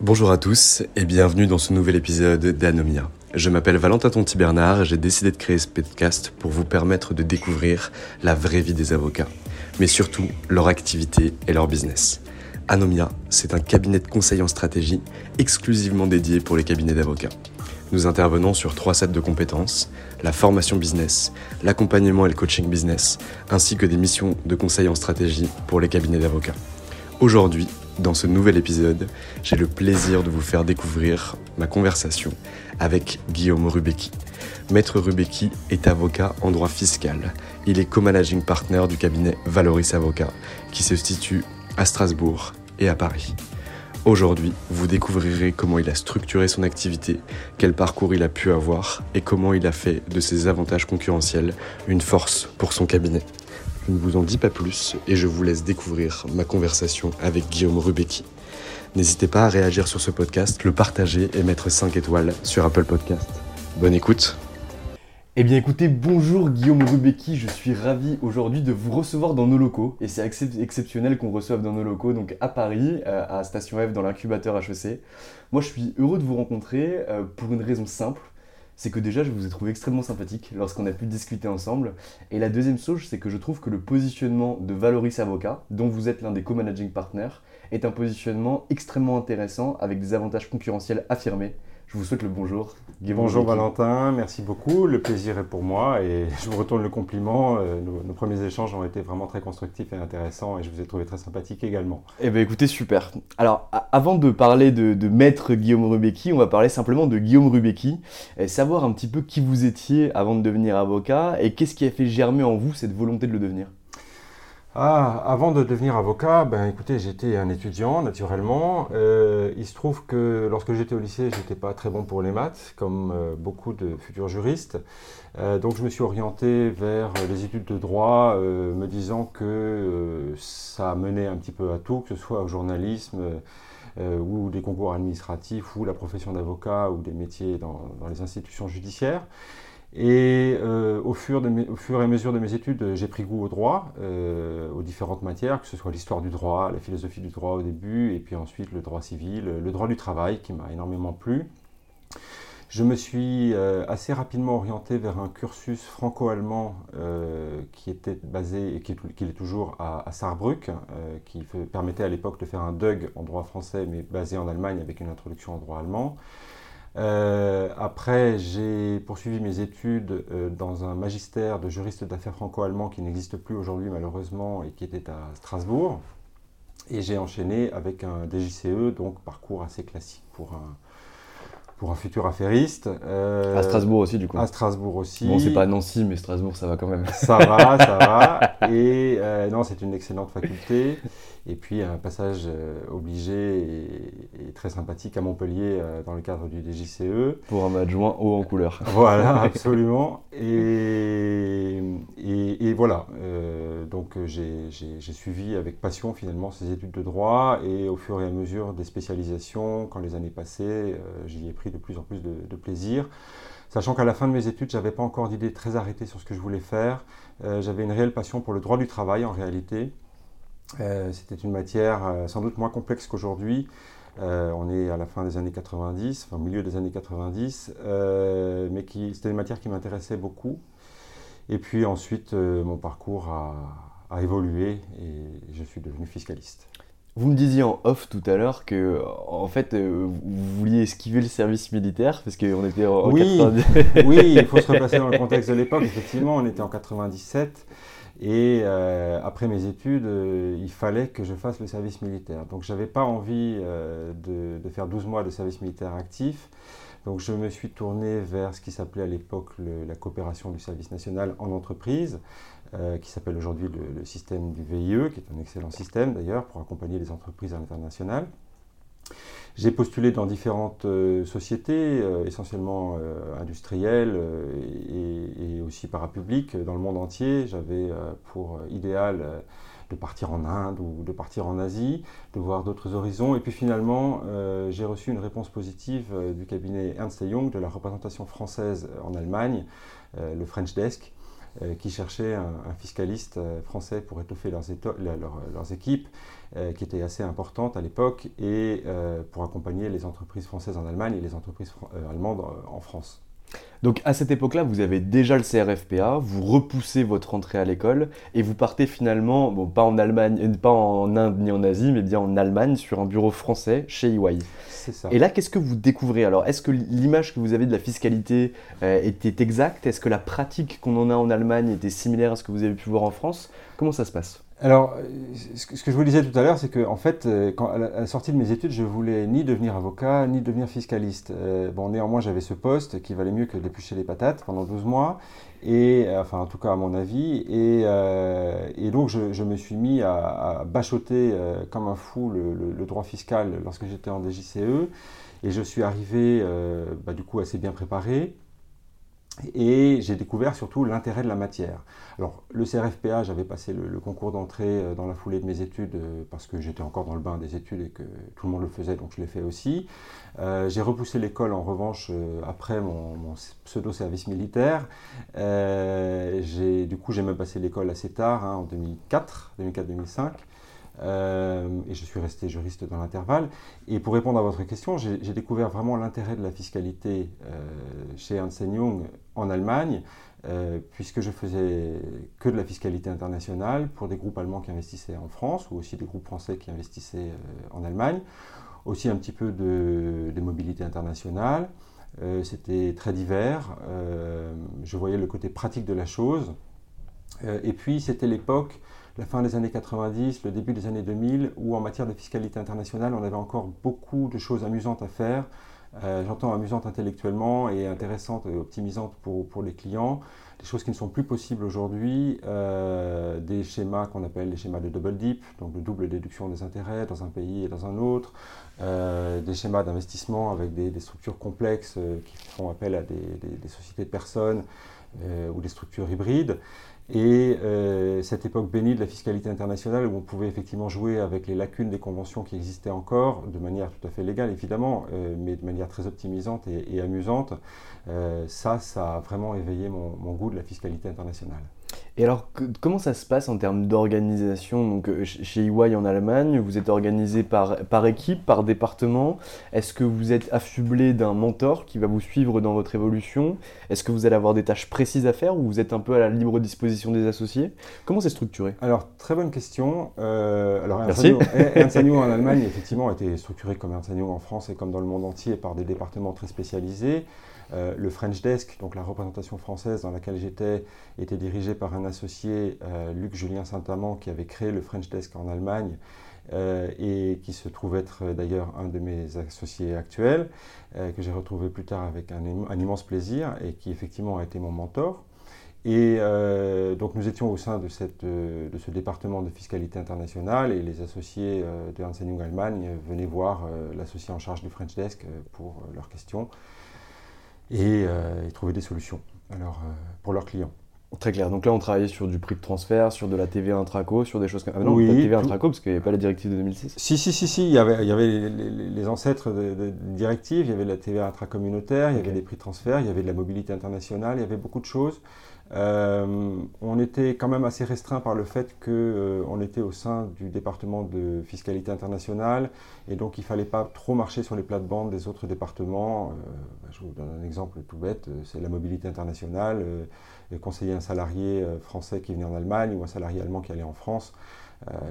Bonjour à tous et bienvenue dans ce nouvel épisode d'Anomia. Je m'appelle Valentin Tonti Bernard et j'ai décidé de créer ce podcast pour vous permettre de découvrir la vraie vie des avocats, mais surtout leur activité et leur business. Anomia, c'est un cabinet de conseil en stratégie exclusivement dédié pour les cabinets d'avocats. Nous intervenons sur trois sets de compétences, la formation business, l'accompagnement et le coaching business, ainsi que des missions de conseil en stratégie pour les cabinets d'avocats. Aujourd'hui, dans ce nouvel épisode, j'ai le plaisir de vous faire découvrir ma conversation avec Guillaume Rubecki. Maître Rubecki est avocat en droit fiscal. Il est co-managing partner du cabinet Valoris Avocat, qui se situe à Strasbourg et à Paris. Aujourd'hui, vous découvrirez comment il a structuré son activité, quel parcours il a pu avoir et comment il a fait de ses avantages concurrentiels une force pour son cabinet. Je ne vous en dis pas plus et je vous laisse découvrir ma conversation avec Guillaume Rubecki. N'hésitez pas à réagir sur ce podcast, le partager et mettre 5 étoiles sur Apple Podcast. Bonne écoute eh bien écoutez, bonjour Guillaume Rubecki, je suis ravi aujourd'hui de vous recevoir dans nos locaux. Et c'est exceptionnel qu'on reçoive dans nos locaux, donc à Paris, euh, à Station F, dans l'incubateur HEC. Moi je suis heureux de vous rencontrer euh, pour une raison simple, c'est que déjà je vous ai trouvé extrêmement sympathique lorsqu'on a pu discuter ensemble. Et la deuxième chose, c'est que je trouve que le positionnement de Valoris Avocat, dont vous êtes l'un des co-managing partners, est un positionnement extrêmement intéressant avec des avantages concurrentiels affirmés. Je vous souhaite le bonjour. bonjour Valentin, merci beaucoup. Le plaisir est pour moi et je vous retourne le compliment. Euh, nos, premiers échanges ont été vraiment très constructifs et intéressants et je vous ai trouvé très sympathique également. Eh bien écoutez, super. Alors avant de parler de, maître Guillaume Rubecki, on va parler simplement de Guillaume Rubecki et savoir un petit peu qui vous étiez avant de devenir avocat et qu'est-ce qui a fait germer en vous cette volonté de le devenir? Ah, avant de devenir avocat, ben écoutez, j'étais un étudiant naturellement. Euh, il se trouve que lorsque j'étais au lycée, j'étais pas très bon pour les maths, comme euh, beaucoup de futurs juristes. Euh, donc je me suis orienté vers les études de droit, me disant que ça menait un petit peu à tout, que ce soit au journalisme ou des concours administratifs, ou la profession d'avocat, ou des métiers dans les institutions judiciaires. Et euh, au, fur et à mesure de mes études, j'ai pris goût au droit, euh, aux différentes matières, que ce soit l'histoire du droit, la philosophie du droit au début, et puis ensuite le droit civil, le droit du travail qui m'a énormément plu. Je me suis euh, assez rapidement orienté vers un cursus franco-allemand qui était basé, et qui est, toujours à, à Saarbrück, qui permettait à l'époque de faire un DUG en droit français, mais basé en Allemagne avec une introduction en droit allemand. Euh, après, j'ai poursuivi mes études euh, dans un magistère de juriste d'affaires franco-allemand qui n'existe plus aujourd'hui malheureusement et qui était à Strasbourg. Et j'ai enchaîné avec un DJCE, donc parcours assez classique pour un, pour un futur affairiste. Euh, à Strasbourg aussi, du coup. À Strasbourg aussi. Bon, c'est pas Nancy, mais Strasbourg, ça va quand même. Ça va, ça va. Et non, c'est une excellente faculté. Et puis un passage euh, obligé et, très sympathique à Montpellier euh, dans le cadre du DJCE. Pour un adjoint haut en couleur. Voilà, absolument. Et, et, voilà, euh, donc j'ai suivi avec passion finalement ces études de droit et au fur et à mesure des spécialisations, quand les années passaient, j'y ai pris de plus en plus de, de plaisir. Sachant qu'à la fin de mes études, je n'avais pas encore d'idée très arrêtée sur ce que je voulais faire. j'avais une réelle passion pour le droit du travail en réalité. C'était une matière sans doute moins complexe qu'aujourd'hui. on est à la fin des années 90, enfin au milieu des années 90, mais c'était une matière qui m'intéressait beaucoup. Et puis ensuite, mon parcours a, a évolué et je suis devenu fiscaliste. Vous me disiez en off tout à l'heure que, en fait, euh, vous vouliez esquiver le service militaire parce qu'on était en, oui, oui, il faut se replacer dans le contexte de l'époque. Effectivement, on était en 97 et euh, après mes études, euh, il fallait que je fasse le service militaire. Donc, j'avais pas envie de, de, faire 12 mois de service militaire actif. Donc, je me suis tourné vers ce qui s'appelait à l'époque la coopération du service national en entreprise. Euh, qui s'appelle aujourd'hui le, système du VIE, qui est un excellent système d'ailleurs pour accompagner les entreprises à l'international. J'ai postulé dans différentes euh, sociétés, euh, essentiellement industrielles et, aussi parapubliques dans le monde entier. J'avais pour idéal de partir en Inde ou de partir en Asie, de voir d'autres horizons. Et puis finalement, j'ai reçu une réponse positive du cabinet Ernst Young de la représentation française en Allemagne, le French Desk, euh, qui cherchaient un, fiscaliste euh, français pour étoffer leurs, leurs équipes, euh, qui étaient assez importantes à l'époque, et pour accompagner les entreprises françaises en Allemagne et les entreprises allemandes en France. Donc à cette époque-là, vous avez déjà le CRFPA, vous repoussez votre entrée à l'école et vous partez finalement, bon, pas en Allemagne, euh, pas en Inde ni en Asie, mais bien en Allemagne sur un bureau français chez EY. C'est ça. Et là, qu'est-ce que vous découvrez? Alors, est-ce que l'image que vous avez de la fiscalité euh, était exacte? Est-ce que la pratique qu'on en a en Allemagne était similaire à ce que vous avez pu voir en France? Comment ça se passe? Alors, ce que je vous disais tout à l'heure, c'est que en fait, euh, à la sortie de mes études, je voulais ni devenir avocat, ni devenir fiscaliste. Euh, bon, néanmoins, j'avais ce poste qui valait mieux que d'éplucher les patates pendant 12 mois, et euh, enfin, en tout cas à mon avis. Et, donc, je, me suis mis à, bachoter comme un fou le, droit fiscal lorsque j'étais en DJCE, et je suis arrivé, bah, du coup, assez bien préparé. Et j'ai découvert surtout l'intérêt de la matière. Alors, le CRFPA, j'avais passé le, concours d'entrée euh, dans la foulée de mes études euh, parce que j'étais encore dans le bain des études et que tout le monde le faisait, donc je l'ai fait aussi. Euh, j'ai repoussé l'école en revanche après mon, pseudo-service militaire. du coup, j'ai même passé l'école assez tard, hein, en 2004, 2004-2005. Euh, et je suis resté juriste dans l'intervalle. Et pour répondre à votre question, j'ai découvert vraiment l'intérêt de la fiscalité euh, chez Ernst Young en Allemagne, euh, puisque je faisais que de la fiscalité internationale pour des groupes allemands qui investissaient en France, ou aussi des groupes français qui investissaient en Allemagne, aussi un petit peu de, de mobilité internationale. C'était très divers. je voyais le côté pratique de la chose. et puis, c'était l'époque la fin des années 90, le début des années 2000, où en matière de fiscalité internationale, on avait encore beaucoup de choses amusantes à faire. Euh, j'entends amusantes intellectuellement et intéressantes et optimisantes pour, les clients. Des choses qui ne sont plus possibles aujourd'hui, euh, des schémas qu'on appelle les schémas de double dip, donc de double déduction des intérêts dans un pays et dans un autre, euh, des schémas d'investissement avec des, structures complexes qui font appel à des sociétés de personnes ou des structures hybrides. Et euh, cette époque bénie de la fiscalité internationale où on pouvait effectivement jouer avec les lacunes des conventions qui existaient encore, de manière tout à fait légale évidemment, euh, mais de manière très optimisante et, amusante, euh, ça, ça a vraiment éveillé mon goût de la fiscalité internationale. Et alors, comment ça se passe en termes d'organisation Donc, euh, chez EY en Allemagne, vous êtes organisé par, par équipe, par département. Est-ce que vous êtes affublé d'un mentor qui va vous suivre dans votre évolution? Est-ce que vous allez avoir des tâches précises à faire ou vous êtes un peu à la libre disposition des associés? Comment c'est structuré? Alors, très bonne question. Euh, alors, Merci. Ernst en Allemagne, effectivement, a été structuré comme Ernst en France et comme dans le monde entier par des départements très spécialisés. Euh, le French Desk, donc la représentation française dans laquelle j'étais, était dirigée par un associé, euh, Luc Julien Saint-Amand, qui avait créé le French Desk en Allemagne. Euh, et qui se trouve être d'ailleurs un de mes associés actuels, que j'ai retrouvé plus tard avec un, immense plaisir et qui effectivement a été mon mentor. Et donc nous étions au sein de, ce département de fiscalité internationale et les associés de Ernst Young Allemagne venaient voir l'associé en charge du French Desk pour leurs questions et, euh, trouver des solutions alors, euh, pour leurs clients. Très clair. Donc là, on travaillait sur du prix de transfert, sur de la TVA intraco, sur des choses comme. Ah non, oui, pas de TVA intraco parce qu'il n'y avait pas la directive de 2006. Si, si, si, si. Il y avait, il y avait les, ancêtres de, directives. Il y avait la TVA intracommunautaire, il y avait des prix de transfert, il y avait de la mobilité internationale, il y avait beaucoup de choses. Euh, on était quand même assez restreint par le fait qu'on euh, était au sein du département de fiscalité internationale et donc il ne fallait pas trop marcher sur les plates-bandes des autres départements. Euh, bah, je vous donne un exemple tout bête, c'est la mobilité internationale, conseiller un salarié français qui venait en Allemagne ou un salarié allemand qui allait en France.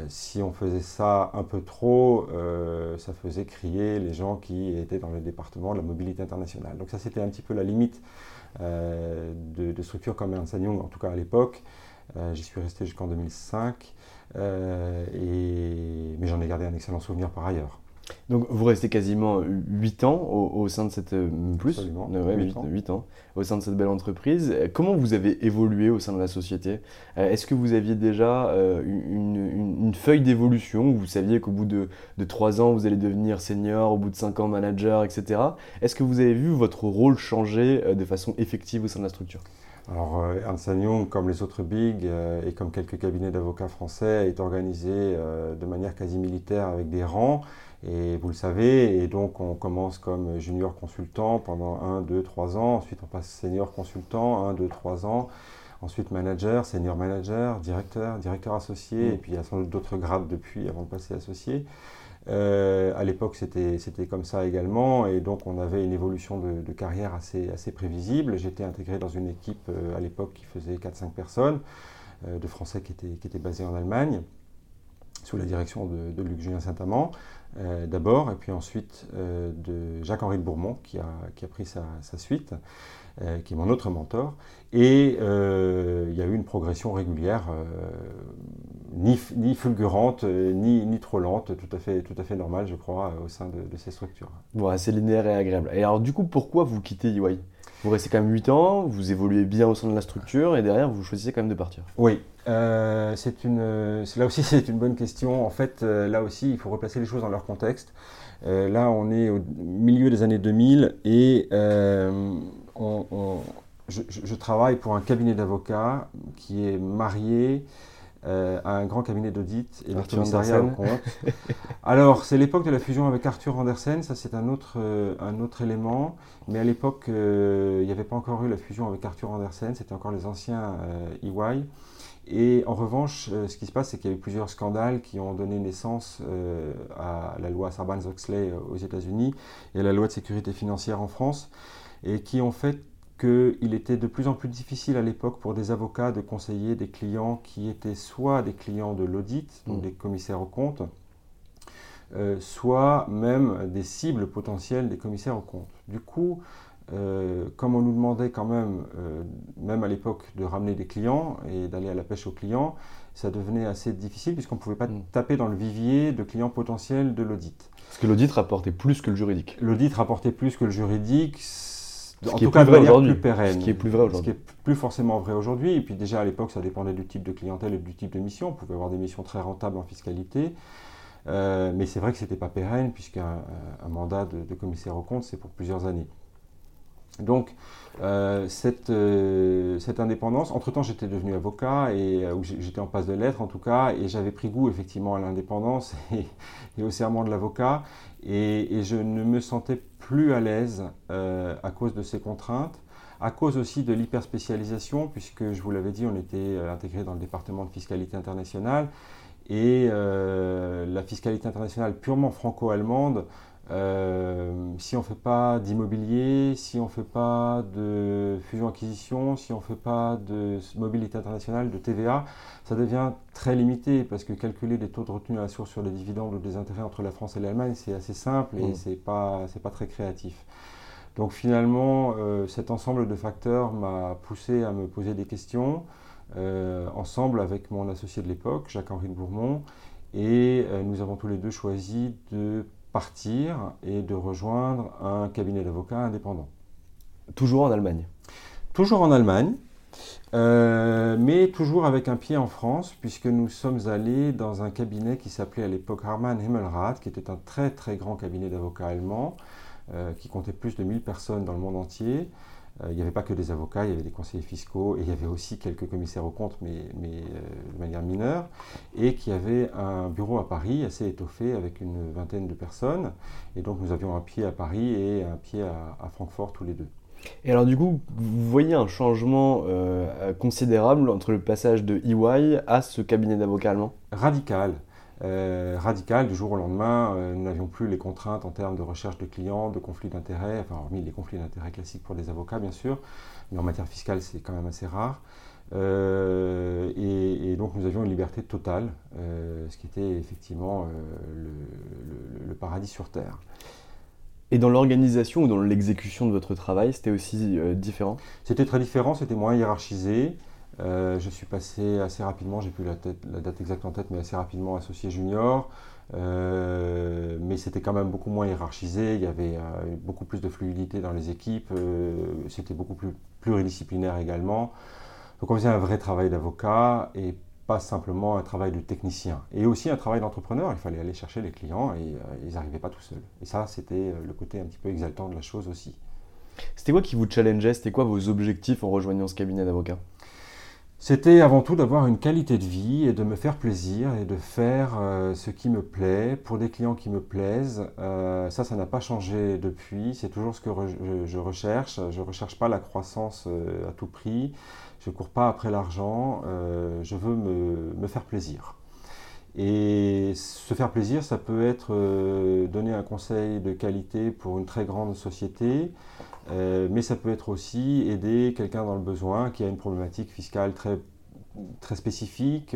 si on faisait ça un peu trop, ça faisait crier les gens qui étaient dans le département de la mobilité internationale. Donc ça c'était un petit peu la limite euh, de, structures comme Ernst Young, en tout cas à l'époque. Euh, j'y suis resté jusqu'en 2005, euh, mais j'en ai gardé un excellent souvenir par ailleurs. Donc vous restez quasiment 8 ans au, sein de cette plus Absolument, 8, ans. au sein de cette belle entreprise. Comment vous avez évolué au sein de la société? Est-ce que vous aviez déjà une, feuille d'évolution où vous saviez qu'au bout de, de 3 ans vous allez devenir senior, au bout de 5 ans manager, etc. Est-ce que vous avez vu votre rôle changer de façon effective au sein de la structure? Alors, Ernst Young, comme les autres bigs et comme quelques cabinets d'avocats français, est organisé de manière quasi militaire avec des rangs. Et vous le savez, et donc on commence comme junior consultant pendant 1, 2, 3 ans, ensuite on passe senior consultant, 1, 2, 3 ans, ensuite manager, senior manager, directeur, directeur associé, mm. et puis il y a sans doute d'autres grades depuis avant de passer associé. Euh, à l'époque, c'était comme ça également, et donc on avait une évolution de, carrière assez, assez prévisible. J'étais intégré dans une équipe euh, à l'époque qui faisait 4-5 personnes, euh, de Français qui étaient, qui étaient basés en Allemagne, sous la direction de, de Luc Julien Saint-Amand. Euh, d'abord, et puis ensuite euh, de Jacques-Henri de Bourmont qui a, qui a pris sa, suite, euh, qui est mon autre mentor. Et il y a eu une progression régulière, ni, ni, fulgurante, ni, ni, trop lente, tout à fait, tout à fait normale, je crois, au sein de, ces structures. Bon, assez linéaire et agréable. Et alors, du coup, pourquoi vous quittez EY vous restez quand même 8 ans, vous évoluez bien au sein de la structure et derrière vous choisissez quand même de partir. Oui, euh, c'est une, là aussi c'est une bonne question. En fait, euh, là aussi il faut replacer les choses dans leur contexte. Euh, là on est au milieu des années 2000 et je, travaille pour un cabinet d'avocats qui est marié euh, à un grand cabinet d'audit et commissariat au compte. Alors, c'est l'époque de la fusion avec Arthur Andersen, ça c'est un autre, euh, un autre élément, mais à l'époque, euh, il n'y avait pas encore eu la fusion avec Arthur Andersen, c'était encore les anciens EY. Et en revanche, ce qui se passe, c'est qu'il y a eu plusieurs scandales qui ont donné naissance à la loi Sarbanes-Oxley aux États-Unis et à la loi de sécurité financière en France, et qui ont fait qu'il était de plus en plus difficile à l'époque pour des avocats de conseiller des clients qui étaient soit des clients de l'audit, donc mm. des commissaires aux comptes, euh, soit même des cibles potentielles des commissaires aux comptes. Du coup, euh, comme on nous demandait quand même, euh, même à l'époque, de ramener des clients et d'aller à la pêche aux clients, ça devenait assez difficile puisqu'on ne pouvait pas mm. taper dans le vivier de clients potentiels de l'audit. Parce que l'audit rapportait plus que le juridique. L'audit rapportait plus que le juridique en tout cas, de manière plus pérenne. Ce qui est plus vrai aujourd'hui. Ce qui est plus forcément vrai aujourd'hui. Et puis déjà à l'époque, ça dépendait du type de clientèle et du type de mission. On pouvait avoir des missions très rentables en fiscalité. Euh, mais c'est vrai que ce n'était pas pérenne, puisqu'un un mandat de, commissaire au compte, c'est pour plusieurs années. Donc, euh, cette, euh, cette, indépendance, entre-temps j'étais devenu avocat, et j'étais en passe de lettres en tout cas, et j'avais pris goût effectivement à l'indépendance et, au serment de l'avocat, et, je ne me sentais plus à l'aise euh, à cause de ces contraintes, à cause aussi de l'hyperspécialisation, puisque je vous l'avais dit, on était euh, intégré dans le département de fiscalité internationale, et euh, la fiscalité internationale purement franco-allemande, si on ne fait pas d'immobilier, si on ne fait pas de fusion-acquisition, si on ne fait pas de mobilité internationale, de TVA, ça devient très limité parce que calculer des taux de retenue à la source sur les dividendes ou des intérêts entre la France et l'Allemagne, c'est assez simple et mmh. c'est pas, pas très créatif. Donc finalement, euh, cet ensemble de facteurs m'a poussé à me poser des questions, euh, ensemble avec mon associé de l'époque, Jacques-Henri de Bourmont, et euh, nous avons tous les deux choisi de partir et de rejoindre un cabinet d'avocats indépendant. Toujours en Allemagne Toujours en Allemagne. Euh, mais toujours avec un pied en France, puisque nous sommes allés dans un cabinet qui s'appelait à l'époque Harman Himmelrath, qui était un très très grand cabinet d'avocats allemands, euh, qui comptait plus de 1000 personnes dans le monde entier. Euh, il n'y avait pas que des avocats, il y avait des conseillers fiscaux et il y avait aussi quelques commissaires aux comptes, mais, mais de manière mineure, et qui avait un bureau à Paris assez étoffé avec une vingtaine de personnes. Et donc nous avions un pied à Paris et un pied à, à Francfort tous les deux. Et alors du coup, vous voyez un changement euh, considérable entre le passage de EY à ce cabinet d'avocats allemand? Radical. Euh, radical, du jour au lendemain, euh, nous n'avions plus les contraintes en termes de recherche de clients, de conflits d'intérêts, enfin hormis les conflits d'intérêts classiques pour les avocats bien sûr, mais en matière fiscale c'est quand même assez rare. et, donc nous avions une liberté totale, ce qui était effectivement le, paradis sur Terre. Et dans l'organisation ou dans l'exécution de votre travail, c'était aussi euh, différent? C'était très différent, c'était moins hiérarchisé. Euh, je suis passé assez rapidement, j'ai plus la, date exacte en tête, mais assez rapidement associé junior. Euh, mais c'était quand même beaucoup moins hiérarchisé, il y avait beaucoup plus de fluidité dans les équipes, c'était beaucoup plus pluridisciplinaire également. Donc on faisait un vrai travail d'avocat et pas simplement un travail de technicien. Et aussi un travail d'entrepreneur, il fallait aller chercher les clients et euh, ils n'arrivaient pas tout seuls. Et ça, c'était euh, le côté un petit peu exaltant de la chose aussi. C'était quoi qui vous challengeait? C'était quoi vos objectifs en rejoignant ce cabinet d'avocats? C'était avant tout d'avoir une qualité de vie et de me faire plaisir et de faire euh, ce qui me plaît pour des clients qui me plaisent. ça, ça n'a pas changé depuis. C'est toujours ce que je, recherche. Je ne recherche pas la croissance à tout prix. Je ne cours pas après l'argent, euh, je veux me, faire plaisir. Et se faire plaisir, ça peut être euh, donner un conseil de qualité pour une très grande société, euh, mais ça peut être aussi aider quelqu'un dans le besoin qui a une problématique fiscale très, très spécifique,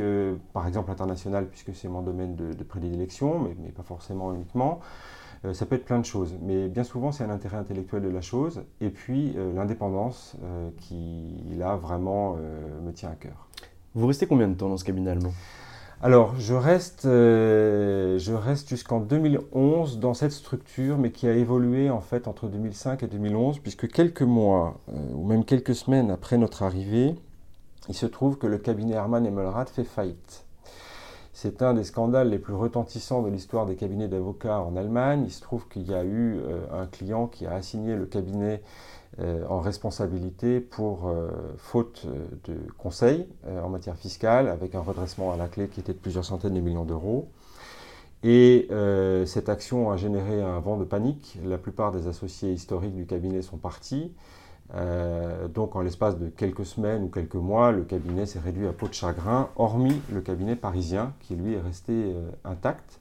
par exemple internationale, puisque c'est mon domaine de, prédilection, mais, pas forcément uniquement. Euh, ça peut être plein de choses, mais bien souvent c'est un intérêt intellectuel de la chose, et puis euh, l'indépendance euh, qui, là, vraiment me tient à cœur. Vous restez combien de temps dans ce cabinet allemand? Alors, je reste, reste jusqu'en 2011 dans cette structure, mais qui a évolué en fait entre 2005 et 2011, puisque quelques mois, ou même quelques semaines après notre arrivée, il se trouve que le cabinet Hermann Emmelrath fait faillite. C'est un des scandales les plus retentissants de l'histoire des cabinets d'avocats en Allemagne. Il se trouve qu'il y a eu euh, un client qui a assigné le cabinet euh, en responsabilité pour euh, faute de conseil en matière fiscale, avec un redressement à la clé qui était de plusieurs centaines de millions d'euros. Et cette action a généré un vent de panique. La plupart des associés historiques du cabinet sont partis. Euh, donc en l'espace de quelques semaines ou quelques mois, le cabinet s'est réduit à peau de chagrin, hormis le cabinet parisien qui lui est resté euh, intact.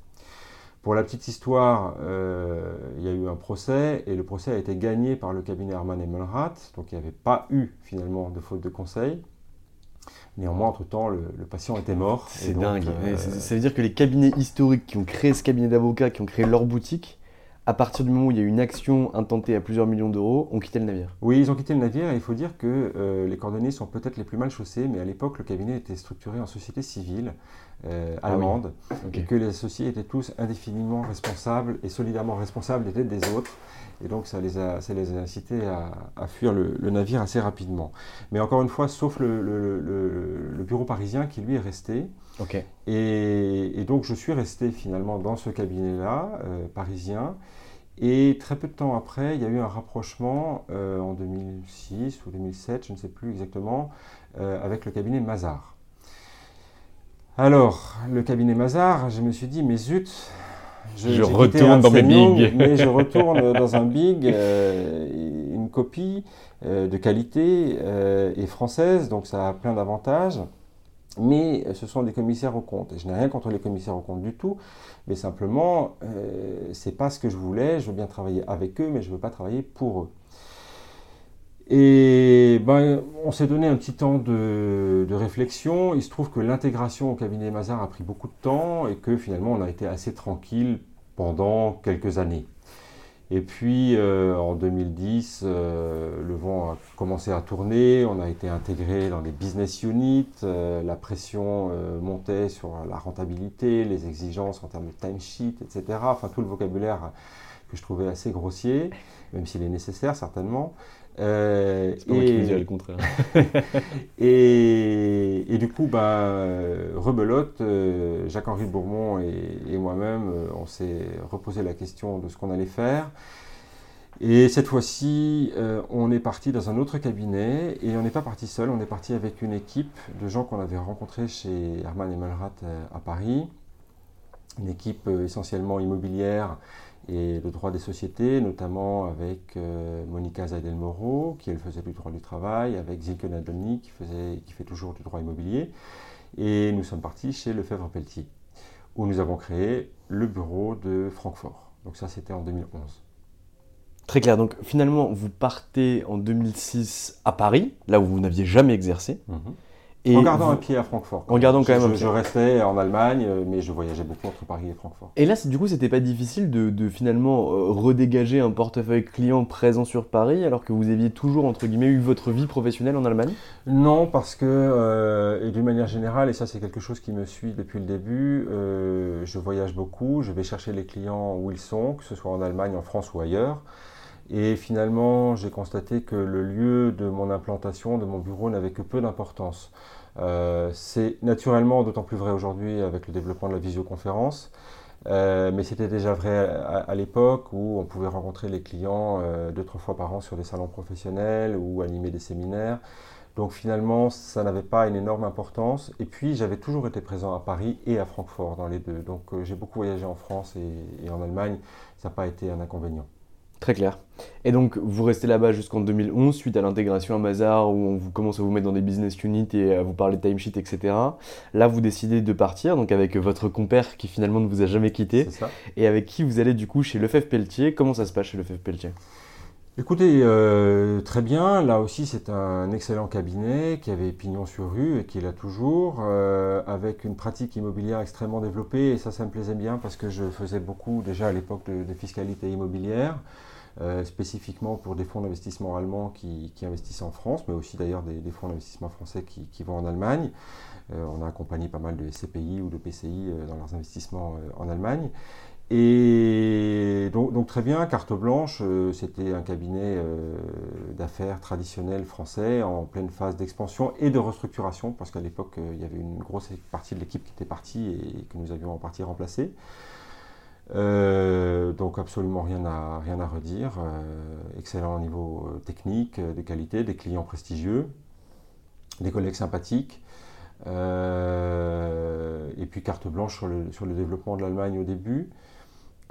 Pour la petite histoire, euh, il y a eu un procès et le procès a été gagné par le cabinet Hermann Emmelrath, donc il n'y avait pas eu finalement de faute de conseil. Néanmoins, entre-temps, le, patient était mort. C'est dingue. ça veut dire que les cabinets historiques qui ont créé ce cabinet d'avocats, qui ont créé leur boutique, à partir du moment où il y a eu une action intentée à plusieurs millions d'euros, ont quitté le navire. Oui, ils ont quitté le navire et il faut dire que euh, les coordonnées sont peut-être les plus mal chaussées, mais à l'époque, le cabinet était structuré en société civile euh, ah allemande et que les associés étaient tous indéfiniment responsables et solidairement responsables des têtes des autres. Et donc, ça les a, ça les a incités à, fuir le, navire assez rapidement. Mais encore une fois, sauf le, le bureau parisien qui, lui, est resté. Et, donc je suis resté finalement dans ce cabinet-là, euh, parisien. Et très peu de temps après, il y a eu un rapprochement euh, en 2006 ou 2007, je ne sais plus exactement, euh, avec le cabinet Mazar. Alors, le cabinet Mazar, je me suis dit, mais zut, je, retourne dans mes bigs. mais je retourne dans un big, une copie de qualité et française, donc ça a plein d'avantages mais euh, ce sont des commissaires aux comptes. Et je n'ai rien contre les commissaires aux comptes du tout, mais simplement, euh, ce n'est pas ce que je voulais. Je veux bien travailler avec eux, mais je ne veux pas travailler pour eux. Et ben, on s'est donné un petit temps de, réflexion. Il se trouve que l'intégration au cabinet Mazar a pris beaucoup de temps et que finalement on a été assez tranquille pendant quelques années. Et puis euh, en 2010, euh, le vent a commencé à tourner, on a été intégré dans les business units, euh, la pression montait sur la rentabilité, les exigences en termes de timesheet, etc. Enfin tout le vocabulaire que je trouvais assez grossier, même s'il est nécessaire certainement. Euh, c'est et, le contraire. et, du coup, bah, rebelote, euh, Jacques-Henri Bourmont et, moi-même, euh, on s'est reposé la question de ce qu'on allait faire. Et cette fois-ci, on est parti dans un autre cabinet et on n'est pas parti seul, on est parti avec une équipe de gens qu'on avait rencontrés chez Hermann et Malrat à Paris une équipe essentiellement immobilière et le droit des sociétés, notamment avec Monica Zaidel-Moreau, qui elle faisait du droit du travail, avec Zilke Nadolny, qui, qui fait toujours du droit immobilier. Et nous sommes partis chez Lefebvre-Pelletier, où nous avons créé le bureau de Francfort. Donc ça, c'était en 2011. Très clair. Donc finalement, vous partez en 2006 à Paris, là où vous n'aviez jamais exercé. En gardant un pied à Francfort. En gardant quand même je, un pied. Je restais en Allemagne, euh, mais je voyageais beaucoup entre Paris et Francfort. Et là, du coup, c'était pas difficile de, finalement euh, redégager un portefeuille client présent sur Paris, alors que vous aviez toujours, entre guillemets, eu votre vie professionnelle en Allemagne? Non, parce que, euh, et d'une manière générale, et ça c'est quelque chose qui me suit depuis le début, je voyage beaucoup, je vais chercher les clients où ils sont, que ce soit en Allemagne, en France ou ailleurs. Et finalement, j'ai constaté que le lieu de mon implantation, de mon bureau, n'avait que peu d'importance. Euh, c'est naturellement d'autant plus vrai aujourd'hui avec le développement de la visioconférence, euh, mais c'était déjà vrai à, l'époque où on pouvait rencontrer les clients euh, deux, trois fois par an sur des salons professionnels ou animer des séminaires. Donc finalement, ça n'avait pas une énorme importance. Et puis, j'avais toujours été présent à Paris et à Francfort dans les deux. Donc j'ai beaucoup voyagé en France et en Allemagne. Ça n'a pas été un inconvénient. Très clair. Et donc, vous restez là-bas jusqu'en 2011, suite à l'intégration à Mazar, où on vous commence à vous mettre dans des business units et à vous parler de timesheet, etc. Là, vous décidez de partir, donc avec votre compère qui finalement ne vous a jamais quitté. Ça. Et avec qui vous allez du coup chez Lefebvre Pelletier. Comment ça se passe chez Lefebvre Pelletier? Écoutez, euh, très bien. Là aussi, c'est un excellent cabinet qui avait pignon sur rue et qui l'a toujours, euh, avec une pratique immobilière extrêmement développée. Et ça, ça me plaisait bien parce que je faisais beaucoup déjà à l'époque de, fiscalité immobilière. Euh, spécifiquement pour des fonds d'investissement allemands qui, investissent en France, mais aussi d'ailleurs des, fonds d'investissement français qui, vont en Allemagne. on a accompagné pas mal de CPI ou de PCI dans leurs investissements en Allemagne. Et donc, très bien, carte blanche, euh, c'était un cabinet euh, d'affaires traditionnel français en pleine phase d'expansion et de restructuration, parce qu'à l'époque, euh, il y avait une grosse partie de l'équipe qui était partie et que nous avions en partie remplacé. donc absolument rien à, rien à redire. excellent au niveau technique, de qualité, des clients prestigieux, des collègues sympathiques. et puis carte blanche sur le, sur le développement de l'Allemagne au début.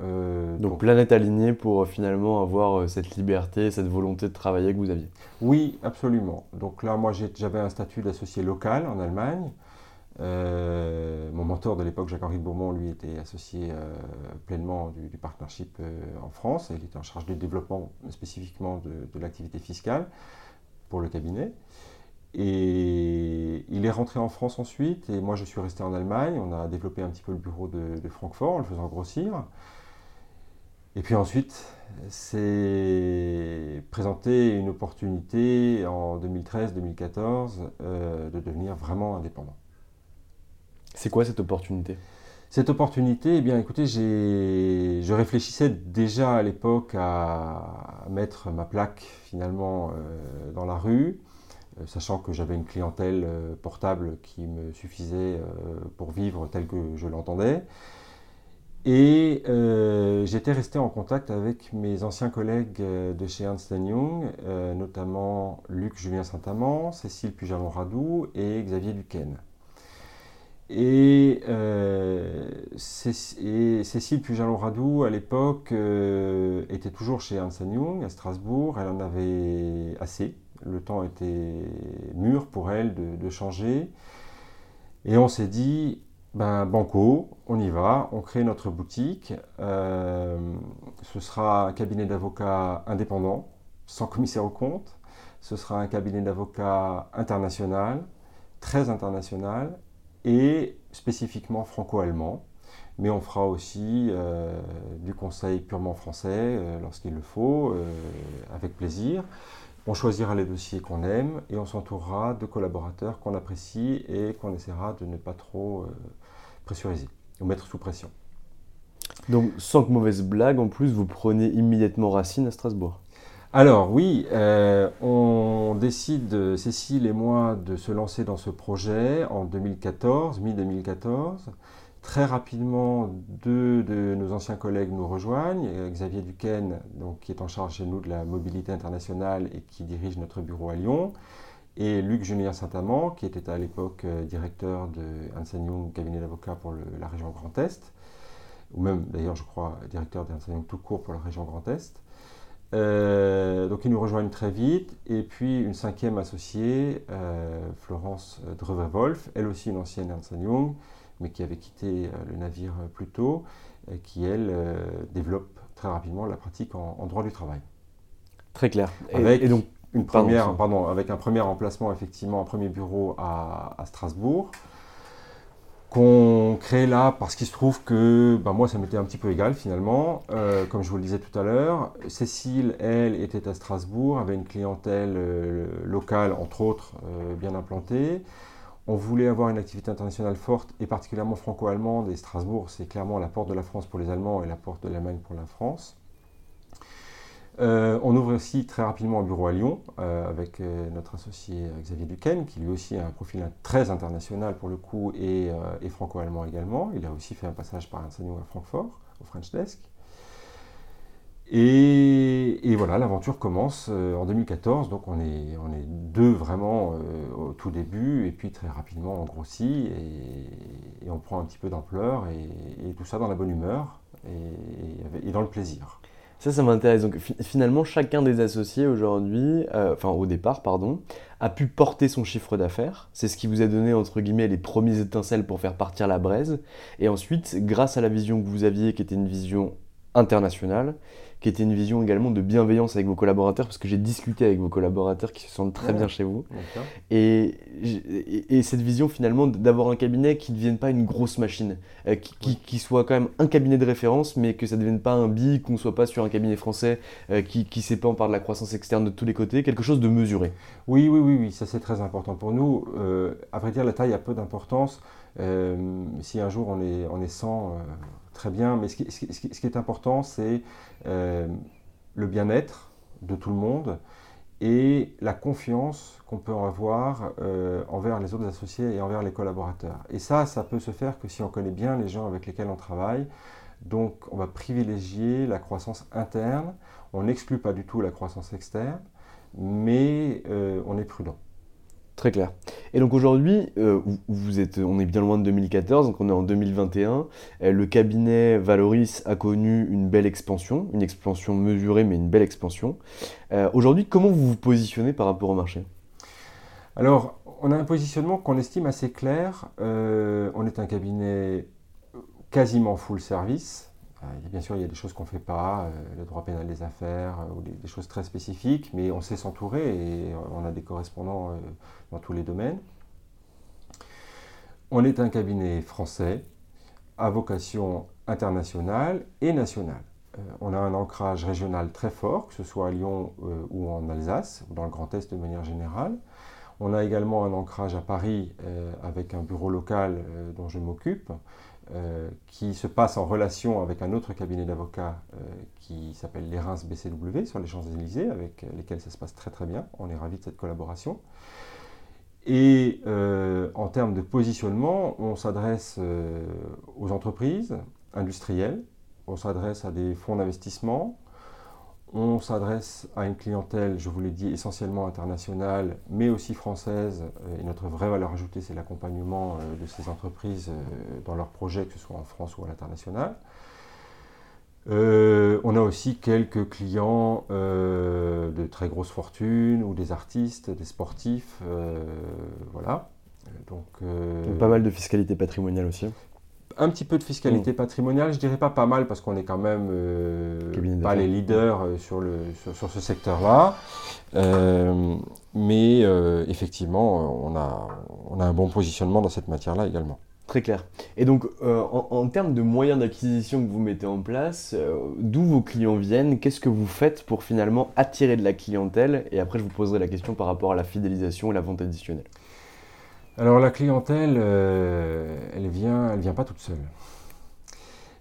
Euh, donc, planète alignée pour euh, finalement avoir euh, cette liberté, cette volonté de travailler que vous aviez. Oui, absolument. Donc là, moi, j'avais un statut d'associé local en Allemagne. Mon mentor de l'époque, Jacques-Henri Beaumont, lui, était associé pleinement du, partnership en France. il était en charge du développement spécifiquement de, l'activité fiscale pour le cabinet. Et il est rentré en France ensuite, et moi je suis resté en Allemagne. On a développé un petit peu le bureau de, de Francfort en le faisant grossir. Et puis ensuite, c'est présenter une opportunité en 2013-2014 euh, de devenir vraiment indépendant. C'est quoi cette opportunité? Cette opportunité, eh bien écoutez, je réfléchissais déjà à l'époque à mettre ma plaque finalement euh, dans la rue, euh, sachant que j'avais une clientèle portable qui me suffisait pour vivre tel que je l'entendais. Et euh, j'étais resté en contact avec mes anciens collègues euh, de chez Ernst Young, euh, notamment Luc Julien Saint-Amand, Cécile Pujalon-Radou et Xavier Duquesne. Et, Cécile Pujalon-Radou, à l'époque, était toujours chez Ernst Young à Strasbourg. Elle en avait assez. Le temps était mûr pour elle de, changer. Et on s'est dit, ben, Banco, on y va, on crée notre boutique. Euh, ce sera un cabinet d'avocats indépendant, sans commissaire au compte. Ce sera un cabinet d'avocats international, très international et spécifiquement franco-allemand. Mais on fera aussi euh, du conseil purement français euh, lorsqu'il le faut, avec plaisir. On choisira les dossiers qu'on aime et on s'entourera de collaborateurs qu'on apprécie et qu'on essaiera de ne pas trop pressuriser ou mettre sous pression. Donc, sans que mauvaise blague, en plus, vous prenez immédiatement racine à Strasbourg. Alors oui, euh, on décide, Cécile et moi, de se lancer dans ce projet en 2014, mi-2014. Très rapidement, deux de nos anciens collègues nous rejoignent. Xavier Duquesne, qui est en charge chez nous de la mobilité internationale et qui dirige notre bureau à Lyon, et Luc Julien Saint-Amand, qui était à l'époque euh, directeur de Hansen cabinet d'avocats pour la région Grand Est. ou même d'ailleurs, je crois, directeur d'Ernst Young tout court pour la région Grand Est. Euh, donc ils nous rejoignent très vite. Et puis une cinquième associée, euh, Florence Drever-Wolf, elle aussi une ancienne Ernst Young, mais qui avait quitté le navire plus tôt, qui elle développe très rapidement la pratique en, droit du travail. Très clair. et donc une première, pardon, avec un premier emplacement, effectivement, un premier bureau à, Strasbourg, qu'on crée là parce qu'il se trouve que ben moi, ça m'était un petit peu égal finalement. Euh, comme je vous le disais tout à l'heure, Cécile, elle, était à Strasbourg, avait une clientèle euh, locale, entre autres, euh, bien implantée. On voulait avoir une activité internationale forte et particulièrement franco-allemande. Et Strasbourg, c'est clairement la porte de la France pour les Allemands et la porte de l'Allemagne pour la France. Euh, on ouvre aussi très rapidement un bureau à Lyon euh, avec euh, notre associé Xavier Duquesne, qui lui aussi a un profil très international pour le coup et, franco-allemand également. Il a aussi fait un passage par un à Francfort, au French Desk. Et, voilà, l'aventure commence en 2014, donc on est deux vraiment au tout début, et puis très rapidement on grossit et, on prend un petit peu d'ampleur, et, tout ça dans la bonne humeur et dans le plaisir. Ça, ça m'intéresse. Donc finalement, chacun des associés aujourd'hui, euh, enfin au départ, pardon, a pu porter son chiffre d'affaires. C'est ce qui vous a donné, entre guillemets, les premiers étincelles pour faire partir la braise. Et ensuite, grâce à la vision que vous aviez, qui était une vision internationale, qui était une vision également de bienveillance avec vos collaborateurs, parce que j'ai discuté avec vos collaborateurs qui se sentent très bien chez vous. Et, et, cette vision finalement d'avoir un cabinet qui ne devienne pas une grosse machine, euh, qui, qui, soit quand même un cabinet de référence, mais que ça ne devienne pas un bi, qu'on ne soit pas sur un cabinet français euh, qui, qui s'épand par de la croissance externe de tous les côtés, quelque chose de mesuré. Oui, oui, oui, oui ça c'est très important pour nous. Euh, à vrai dire, la taille a peu d'importance. si un jour on est, on est 100 très bien, mais ce qui, est important, c'est euh, le bien-être de tout le monde et la confiance qu'on peut avoir euh, envers les autres associés et envers les collaborateurs. Et ça, ça peut se faire que si on connaît bien les gens avec lesquels on travaille. Donc, on va privilégier la croissance interne. On n'exclut pas du tout la croissance externe, mais euh, on est prudent. Très clair. Et donc aujourd'hui, euh, vous êtes, on est bien loin de 2014, donc on est en 2021. Euh, le cabinet Valoris a connu une belle expansion, une expansion mesurée, mais une belle expansion. Euh, aujourd'hui, comment vous vous positionnez par rapport au marché? Alors, on a un positionnement qu'on estime assez clair. on est un cabinet quasiment full service. Euh, bien sûr, il y a des choses qu'on ne fait pas, euh, le droit pénal des affaires, euh, ou des, choses très spécifiques, mais on sait s'entourer et on a des correspondants dans tous les domaines. On est un cabinet français à vocation internationale et nationale. on a un ancrage régional très fort, que ce soit à Lyon ou en Alsace, ou dans le Grand Est de manière générale. On a également un ancrage à Paris avec un bureau local dont je m'occupe. Euh, qui se passe en relation avec un autre cabinet d'avocats euh, qui s'appelle les BCW sur les Champs-Élysées, avec lesquels ça se passe très très bien. On est ravis de cette collaboration. Et euh, en termes de positionnement, on s'adresse aux entreprises industrielles, on s'adresse à des fonds d'investissement, on s'adresse à une clientèle, je vous l'ai dit, essentiellement internationale, mais aussi française. Euh, et notre vraie valeur ajoutée, c'est l'accompagnement euh, de ces entreprises euh, dans leurs projets, que ce soit en France ou à l'international. on a aussi quelques clients de très grosses fortunes ou des artistes, des sportifs, voilà. Donc, pas mal de fiscalité patrimoniale aussi un petit peu de fiscalité mm. patrimoniale, je dirais pas pas mal parce qu'on est quand même euh, pas les leaders euh, sur, le, sur, ce secteur-là. Euh, mais effectivement, on a, on a un bon positionnement dans cette matière-là également. Très clair. Et donc, en, en, termes de moyens d'acquisition que vous mettez en place, d'où vos clients viennent Qu'est-ce que vous faites pour finalement attirer de la clientèle? Et après, je vous poserai la question par rapport à la fidélisation et la vente additionnelle. Alors la clientèle, euh, elle vient, elle vient pas toute seule.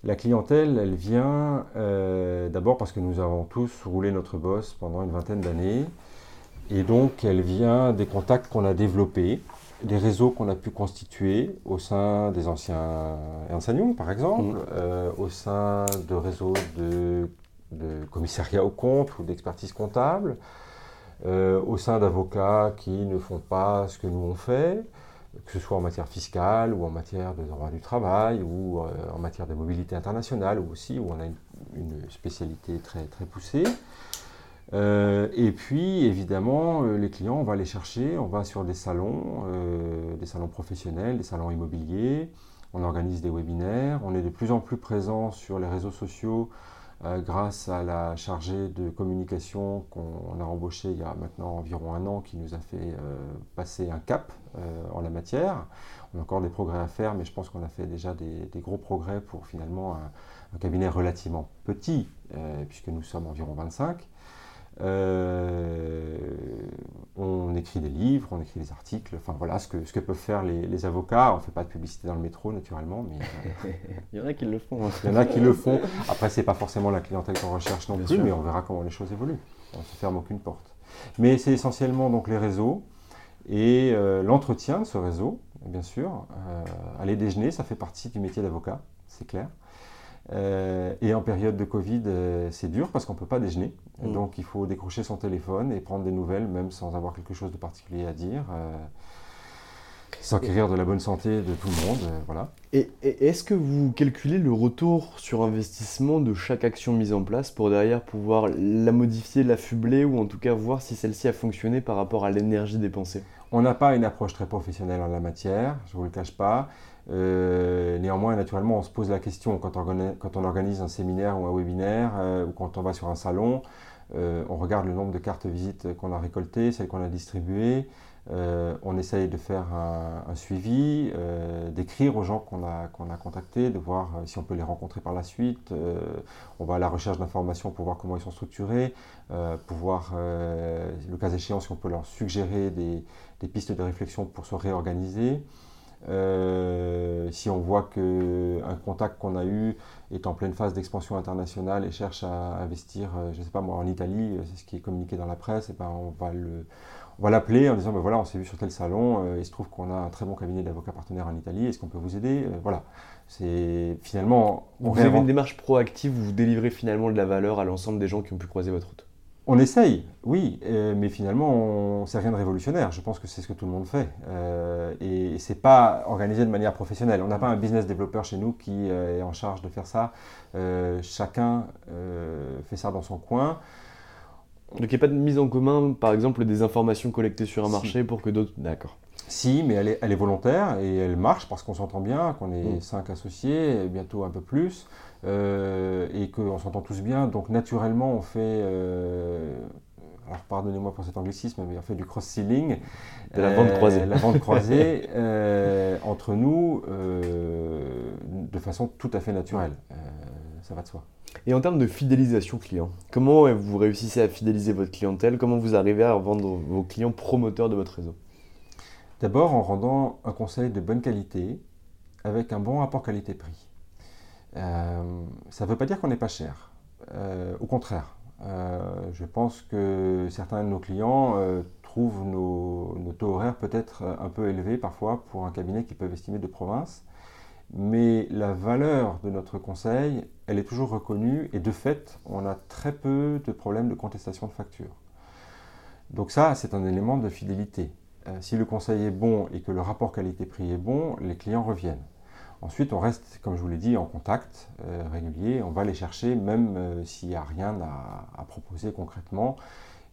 La clientèle, elle vient euh, d'abord parce que nous avons tous roulé notre boss pendant une vingtaine d'années. Et donc, elle vient des contacts qu'on a développés, des réseaux qu'on a pu constituer au sein des anciens enseignants, par exemple, mmh. euh, au sein de réseaux de, de commissariat au compte ou d'expertise comptable, au sein d'avocats qui ne font pas ce que nous on fait, que ce soit en matière fiscale ou en matière de droit du travail ou en matière de mobilité internationale aussi où on a une, spécialité très, très poussée. et puis, évidemment, les clients, on va les chercher, on va sur des salons, des salons professionnels, des salons immobiliers, on organise des webinaires, on est de plus en plus présent sur les réseaux sociaux euh, grâce à la chargée de communication qu'on a embauchée il y a maintenant environ un an qui nous a fait euh, passer un cap euh, en la matière. On a encore des progrès à faire, mais je pense qu'on a fait déjà des, gros progrès pour finalement un cabinet relativement petit, puisque nous sommes environ 25. Euh, on écrit des livres, on écrit des articles, enfin voilà ce que, ce que peuvent faire les, avocats. On ne fait pas de publicité dans le métro naturellement, mais euh, il y en a qui le font. Hein. Il y en a qui le font. Après, c'est pas forcément la clientèle qu'on recherche non plus, mais on verra comment les choses évoluent. On ne se ferme aucune porte. Mais c'est essentiellement donc les réseaux et euh, l'entretien de ce réseau, bien sûr. aller déjeuner, ça fait partie du métier d'avocat, c'est clair. Euh, et en période de Covid, euh, c'est dur parce qu'on ne peut pas déjeuner. Mm. Donc il faut décrocher son téléphone et prendre des nouvelles, même sans avoir quelque chose de particulier à dire. Euh, s'acquérir de la bonne santé de tout le monde. voilà. Et, est-ce que vous calculez le retour sur investissement de chaque action mise en place pour derrière pouvoir la modifier, l'affubler ou en tout cas voir si celle-ci a fonctionné par rapport à l'énergie dépensée? On n'a pas une approche très professionnelle en la matière, je ne vous le cache pas. Euh, néanmoins, naturellement, on se pose la question quand on, organise un séminaire ou un webinaire euh, ou quand on va sur un salon, euh, on regarde le nombre de cartes visites qu'on a récoltées, celles qu'on a distribuées, on essaye de faire un, suivi, d'écrire aux gens qu'on a, qu'on a contactés, de voir si on peut les rencontrer par la suite. on va à la recherche d'informations pour voir comment ils sont structurés, pour voir, le cas échéant, si on peut leur suggérer des pistes de réflexion pour se réorganiser. Euh, si on voit qu'un contact qu'on a eu est en pleine phase d'expansion internationale et cherche à investir, euh, je ne sais pas moi, en Italie, euh, c'est ce qui est communiqué dans la presse, et ben on va le, va l'appeler en disant ben voilà, on s'est vu sur tel salon, il se trouve qu'on a un très bon cabinet d'avocats partenaires en Italie, est-ce qu'on peut vous aider Voilà. C'est finalement. vous avez une démarche proactive où vous délivrez finalement de la valeur à l'ensemble des gens qui ont pu croiser votre route. On essaye, oui, euh, mais finalement, c'est rien de révolutionnaire. Je pense que c'est ce que tout le monde fait. Euh, et c'est pas organisé de manière professionnelle. On n'a pas un business développeur chez nous qui euh, est en charge de faire ça. chacun fait ça dans son coin. Donc il n'y a pas de mise en commun, par exemple, des informations collectées sur un marché pour que d'autres... D'accord. Si, mais elle est, elle est, volontaire et elle marche parce qu'on s'entend bien, qu'on est mm. cinq associés, bientôt un peu plus. Euh, et qu'on s'entend tous bien. Donc naturellement, on fait, euh, alors pardonnez-moi pour cet anglicisme, mais on fait du cross-selling. De la vente croisée. Euh, la vente croisée entre nous de façon tout à fait naturelle. ça va de soi. Et en termes de fidélisation client, comment vous réussissez à fidéliser votre clientèle? Comment vous arrivez à vendre vos clients promoteurs de votre réseau? D'abord en rendant un conseil de bonne qualité avec un bon rapport qualité-prix. Euh, ça ne veut pas dire qu'on n'est pas cher. Euh, au contraire, euh, je pense que certains de nos clients trouvent nos, taux horaires peut-être un peu élevés parfois pour un cabinet qu'ils peuvent estimer de province. Mais la valeur de notre conseil, elle est toujours reconnue et de fait, on a très peu de problèmes de contestation de facture. Donc ça, c'est un élément de fidélité. si le conseil est bon et que le rapport qualité-prix est bon, les clients reviennent. Ensuite, on reste, comme je vous l'ai dit, en contact euh, régulier. On va les chercher, même euh, s'il n'y a rien à, proposer concrètement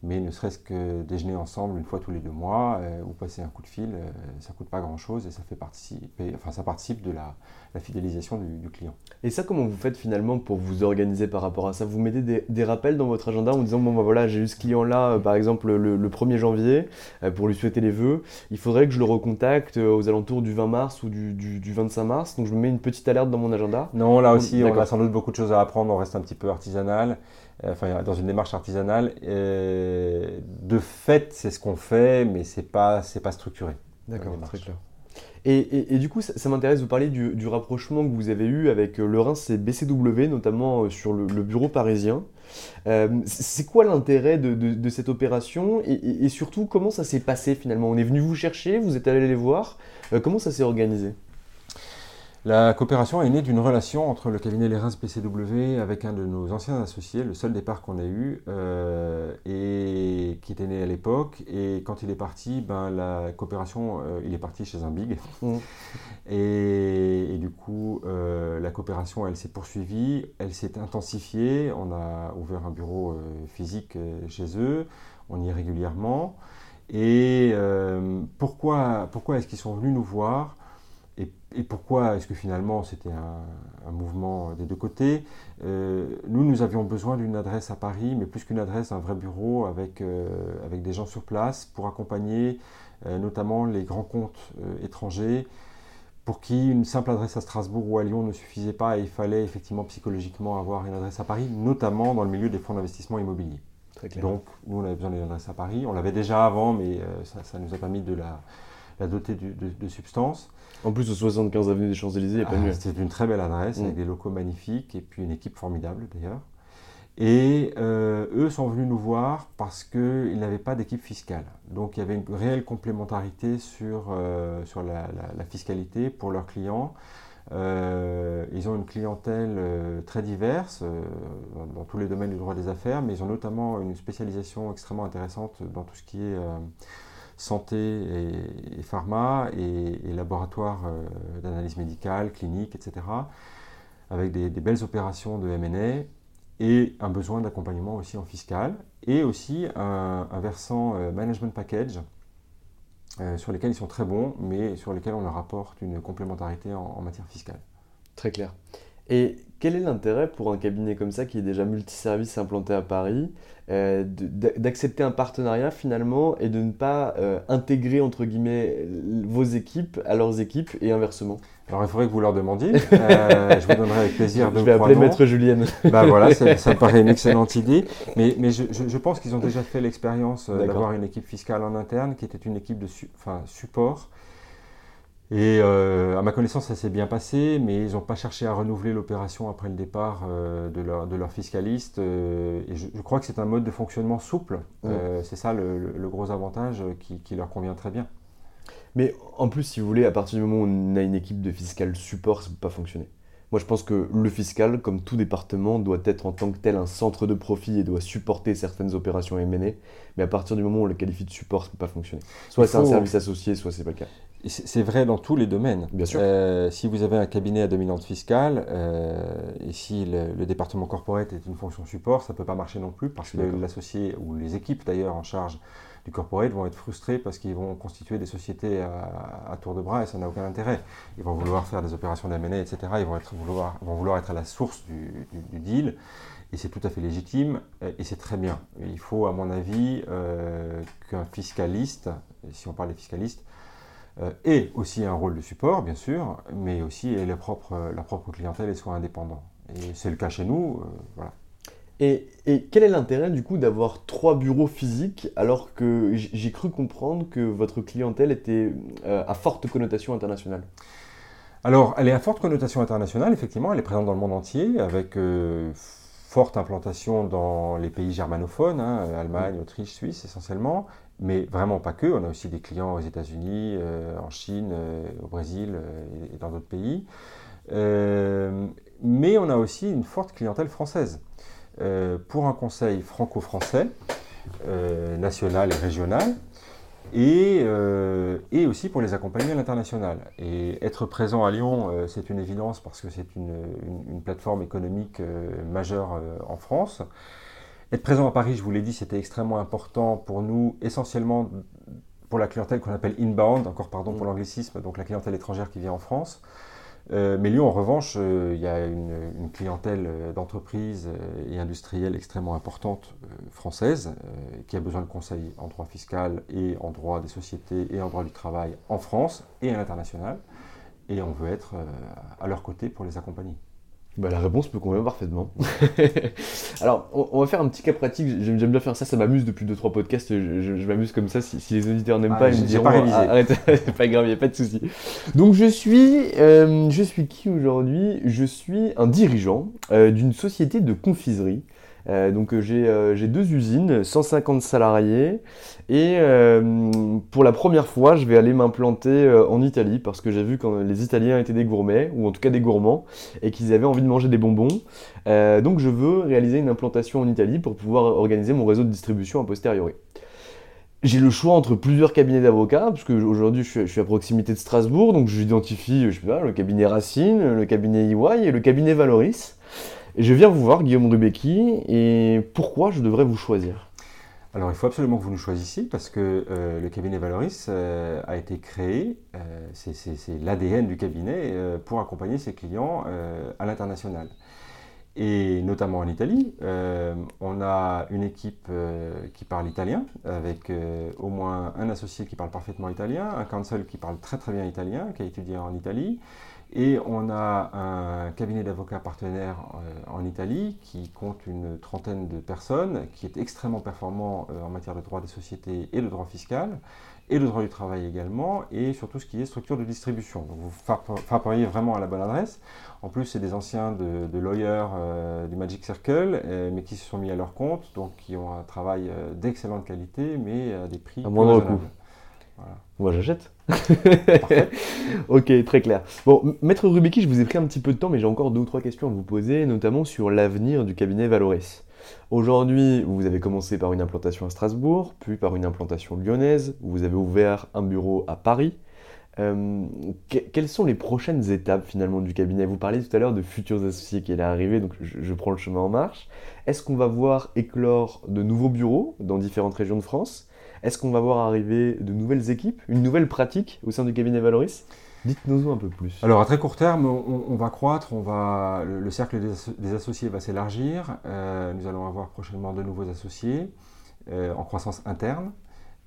mais ne serait-ce que déjeuner ensemble une fois tous les deux mois euh, ou passer un coup de fil, ça euh, ça coûte pas grand-chose et ça fait participer, enfin ça participe de la, fidélisation du, client. Et ça, comment vous faites finalement pour vous organiser par rapport à ça? Vous mettez des, rappels dans votre agenda en disant bon ben voilà, j'ai eu ce client-là, euh, par exemple le, 1er janvier, pour lui souhaiter les vœux. Il faudrait que je le recontacte aux alentours du 20 mars ou du, du, 25 mars. Donc je me mets une petite alerte dans mon agenda. Non, là aussi, on a sans doute beaucoup de choses à apprendre. On reste un petit peu artisanal enfin, dans une démarche artisanale. de fait, c'est ce qu'on fait, mais c'est pas, c'est pas structuré. D'accord, très clair. Et, et, du coup, ça, m'intéresse, vous parler du, du, rapprochement que vous avez eu avec euh, le Reims et BCW, notamment euh, sur le, bureau parisien. Euh, c'est quoi l'intérêt de, de, cette opération et, et, surtout, comment ça s'est passé finalement? On est venu vous chercher, vous êtes allé les voir, comment ça s'est organisé? La coopération est née d'une relation entre le cabinet Les Reims PCW avec un de nos anciens associés, le seul départ qu'on a eu, euh, et qui était né à l'époque. Et quand il est parti, ben, la coopération, euh, il est parti chez un big. Mmh. Et, du coup, euh, la coopération, elle s'est poursuivie, elle s'est intensifiée. On a ouvert un bureau physique chez eux, on y est régulièrement. Et pourquoi, pourquoi est-ce qu'ils sont venus nous voir? Et pourquoi est-ce que finalement c'était un, mouvement des deux côtés? Euh, Nous, nous avions besoin d'une adresse à Paris, mais plus qu'une adresse, un vrai bureau avec, euh, avec des gens sur place pour accompagner euh, notamment les grands comptes étrangers pour qui une simple adresse à Strasbourg ou à Lyon ne suffisait pas et il fallait effectivement psychologiquement avoir une adresse à Paris, notamment dans le milieu des fonds d'investissement immobilier. Donc, nous, on avait besoin d'une adresse à Paris. On l'avait déjà avant, mais ça, nous a permis de la, la doter de, de substance. En plus, au 75 avenue des Champs-Élysées, il n'y a pas ah. C'était une très belle adresse, avec mm. des locaux magnifiques et puis une équipe formidable d'ailleurs. Et euh, eux sont venus nous voir parce qu'ils n'avaient pas d'équipe fiscale. Donc il y avait une réelle complémentarité sur, euh, sur la, fiscalité pour leurs clients. Euh, ils ont une clientèle très diverse dans, tous les domaines du droit des affaires, mais ils ont notamment une spécialisation extrêmement intéressante dans tout ce qui est santé et, pharma et, laboratoires euh, d'analyse médicale, clinique, etc. Avec des, belles opérations de M&A et un besoin d'accompagnement aussi en fiscal et aussi un, versant euh, management package euh, sur lesquels ils sont très bons mais sur lesquels on leur apporte une complémentarité en, matière fiscale. Très clair. Et quel est l'intérêt pour un cabinet comme ça qui est déjà multiservice implanté à Paris euh, d'accepter un partenariat finalement et de ne pas euh, intégrer entre guillemets vos équipes à leurs équipes et inversement? Alors il faudrait que vous leur demandiez. Euh, je vous donnerai avec plaisir. Je vais appeler Maître Julienne. bah voilà, ça, me paraît une excellente idée. Mais, mais je, je, pense qu'ils ont déjà fait l'expérience d'avoir une équipe fiscale en interne qui était une équipe de support et euh, à ma connaissance, ça s'est bien passé, mais ils n'ont pas cherché à renouveler l'opération après le départ euh, de, leur, de, leur, fiscaliste. Euh, et je, crois que c'est un mode de fonctionnement souple. c'est ça le, gros avantage qui, qui, leur convient très bien. Mais en plus, si vous voulez, à partir du moment où on a une équipe de fiscal support, ça ne peut pas fonctionner. Moi, je pense que le fiscal, comme tout département, doit être en tant que tel un centre de profit et doit supporter certaines opérations M&A. Mais à partir du moment où on le qualifie de support, ça ne peut pas fonctionner. Soit c'est un service associé, soit c'est pas le cas. C'est vrai dans tous les domaines. Bien sûr. Euh, si vous avez un cabinet à dominante fiscale, euh, et si le, département corporate est une fonction support, ça ne peut pas marcher non plus parce que l'associé, ou les équipes d'ailleurs en charge du corporate vont être frustrés parce qu'ils vont constituer des sociétés à, tour de bras et ça n'a aucun intérêt. Ils vont vouloir faire des opérations d'M&A, etc. Ils vont, être, vouloir, vont vouloir être à la source du, deal et c'est tout à fait légitime et c'est très bien. Il faut, à mon avis, euh, qu'un fiscaliste, si on parle des fiscalistes, euh, ait aussi un rôle de support, bien sûr, mais aussi la propre, la propre clientèle et soit indépendant. Et c'est le cas chez nous. Euh, voilà. Et, quel est l'intérêt du coup d'avoir trois bureaux physiques alors que j'ai cru comprendre que votre clientèle était euh, à forte connotation internationale? Alors, elle est à forte connotation internationale, effectivement, elle est présente dans le monde entier avec euh, forte implantation dans les pays germanophones, hein, Allemagne, Autriche, Suisse essentiellement, mais vraiment pas que. On a aussi des clients aux États-Unis, euh, en Chine, au Brésil et dans d'autres pays. mais on a aussi une forte clientèle française. Euh, pour un conseil franco-français, euh, national et régional, euh, et, aussi pour les accompagner à l'international. Et être présent à Lyon, c'est une évidence parce que c'est une, plateforme économique majeure en France. Être présent à Paris, je vous l'ai dit, c'était extrêmement important pour nous, essentiellement pour la clientèle qu'on appelle inbound, encore pardon pour l'anglicisme, donc la clientèle étrangère qui vient en France. Euh, mais Lyon, en revanche, euh, il y a une, clientèle euh, d'entreprises et industrielles extrêmement importante française qui a besoin de conseils en droit fiscal et en droit des sociétés et en droit du travail en France et à l'international. Et on veut être à leur côté pour les accompagner. Bah, la réponse me convient parfaitement. Alors, on, va faire un petit cas pratique. J'aime bien faire ça, ça m'amuse depuis 2-3 podcasts. Je, m'amuse comme ça. Si, les auditeurs n'aiment ah, pas, ils me diront pas révisé. arrête, c'est pas grave, il n'y a pas de souci. Donc, je suis, euh, je suis qui aujourd'hui? Je suis un dirigeant euh, d'une société de confiserie Euh, donc j'ai deux usines, 150 salariés et pour la première fois je vais aller m'implanter en Italie parce que j'ai vu que les Italiens étaient des gourmets ou en tout cas des gourmands et qu'ils avaient envie de manger des bonbons. donc je veux réaliser une implantation en Italie pour pouvoir organiser mon réseau de distribution a posteriori j'ai le choix entre plusieurs cabinets d'avocats, parce qu'aujourd'hui je, je, suis à proximité de Strasbourg, donc j'identifie, je le cabinet Racine, le cabinet EY et le cabinet Valoris. Je viens vous voir, Guillaume Rubecki, et pourquoi je devrais vous choisir? Alors il faut absolument que vous nous choisissiez parce que euh, le cabinet Valoris euh, a été créé, euh, c'est l'ADN du cabinet, pour accompagner ses clients à l'international et notamment en Italie. On a une équipe qui parle italien, avec au moins un associé qui parle parfaitement italien, un counsel qui parle très très bien italien, qui a étudié en Italie, et on a un cabinet d'avocats partenaire en Italie qui compte une trentaine de personnes, qui est extrêmement performant en matière de droit des sociétés et de droit fiscal et le droit du travail également, et surtout ce qui est structure de distribution. Donc vous frapperiez vraiment à la bonne adresse. En plus, c'est des anciens de, lawyers euh, du Magic Circle, euh, mais qui se sont mis à leur compte, donc qui ont un travail euh, d'excellente qualité, mais à des prix à moindre coût. Moi, j'achète. ok, très clair. Bon, Maître Rubiki, je vous ai pris un petit peu de temps, mais j'ai encore deux ou trois questions à vous poser, notamment sur l'avenir du cabinet Valoris. Aujourd'hui, vous avez commencé par une implantation à Strasbourg, puis par une implantation lyonnaise, vous avez ouvert un bureau à Paris. Euh, quelles sont les prochaines étapes finalement du cabinet? Vous parliez tout à l'heure de futurs associés qui allaient arriver, donc je, prends le chemin en marche. Est-ce qu'on va voir éclore de nouveaux bureaux dans différentes régions de France? Est-ce qu'on va voir arriver de nouvelles équipes, une nouvelle pratique au sein du cabinet Valoris? Dites-nous un peu plus. Alors à très court terme, on, va croître, on va, le, cercle des, associés va s'élargir. Euh, nous allons avoir prochainement de nouveaux associés euh, en croissance interne.